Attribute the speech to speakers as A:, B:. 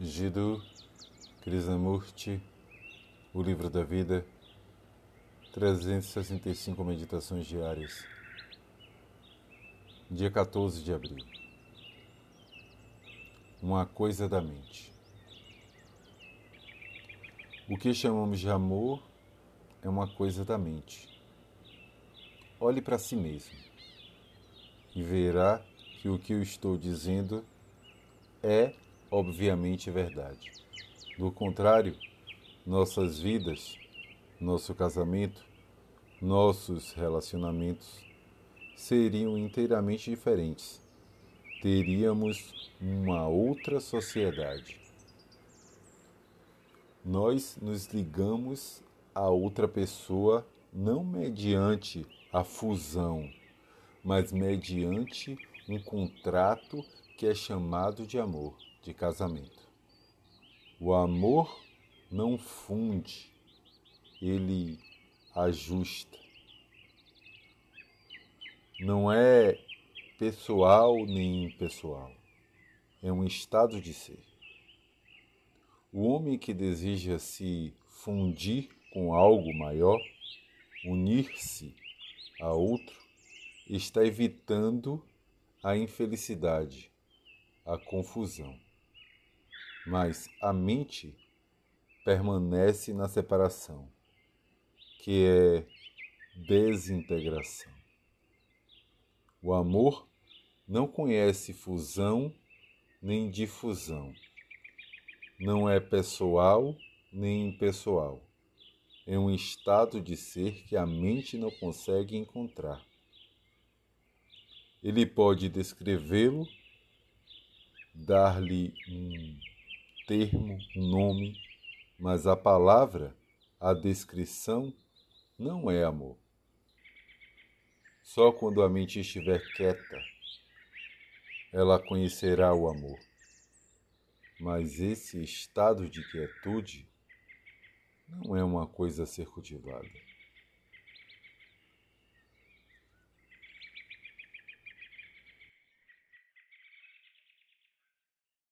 A: Jiddu Krishnamurti, O Livro da Vida, 365 Meditações Diárias, dia 14 de abril. Uma coisa da mente. O que chamamos de amor é uma coisa da mente. Olhe para si mesmo e verá que o que eu estou dizendo é obviamente verdade. Do contrário, nossas vidas, nosso casamento, nossos relacionamentos seriam inteiramente diferentes. Teríamos uma outra sociedade. Nós nos ligamos a outra pessoa não mediante a fusão, mas mediante um contrato que é chamado de amor de casamento. O amor não funde, ele ajusta. Não é pessoal nem impessoal, é um estado de ser. O homem que deseja se fundir com algo maior, unir-se a outro, está evitando a infelicidade, a confusão mas a mente permanece na separação, que é desintegração. O amor não conhece fusão nem difusão. Não é pessoal nem impessoal. É um estado de ser que a mente não consegue encontrar. Ele pode descrevê-lo, dar-lhe um termo, um nome, mas a palavra, a descrição, não é amor. Só quando a mente estiver quieta, ela conhecerá o amor. Mas esse estado de quietude não é uma coisa a ser cultivada.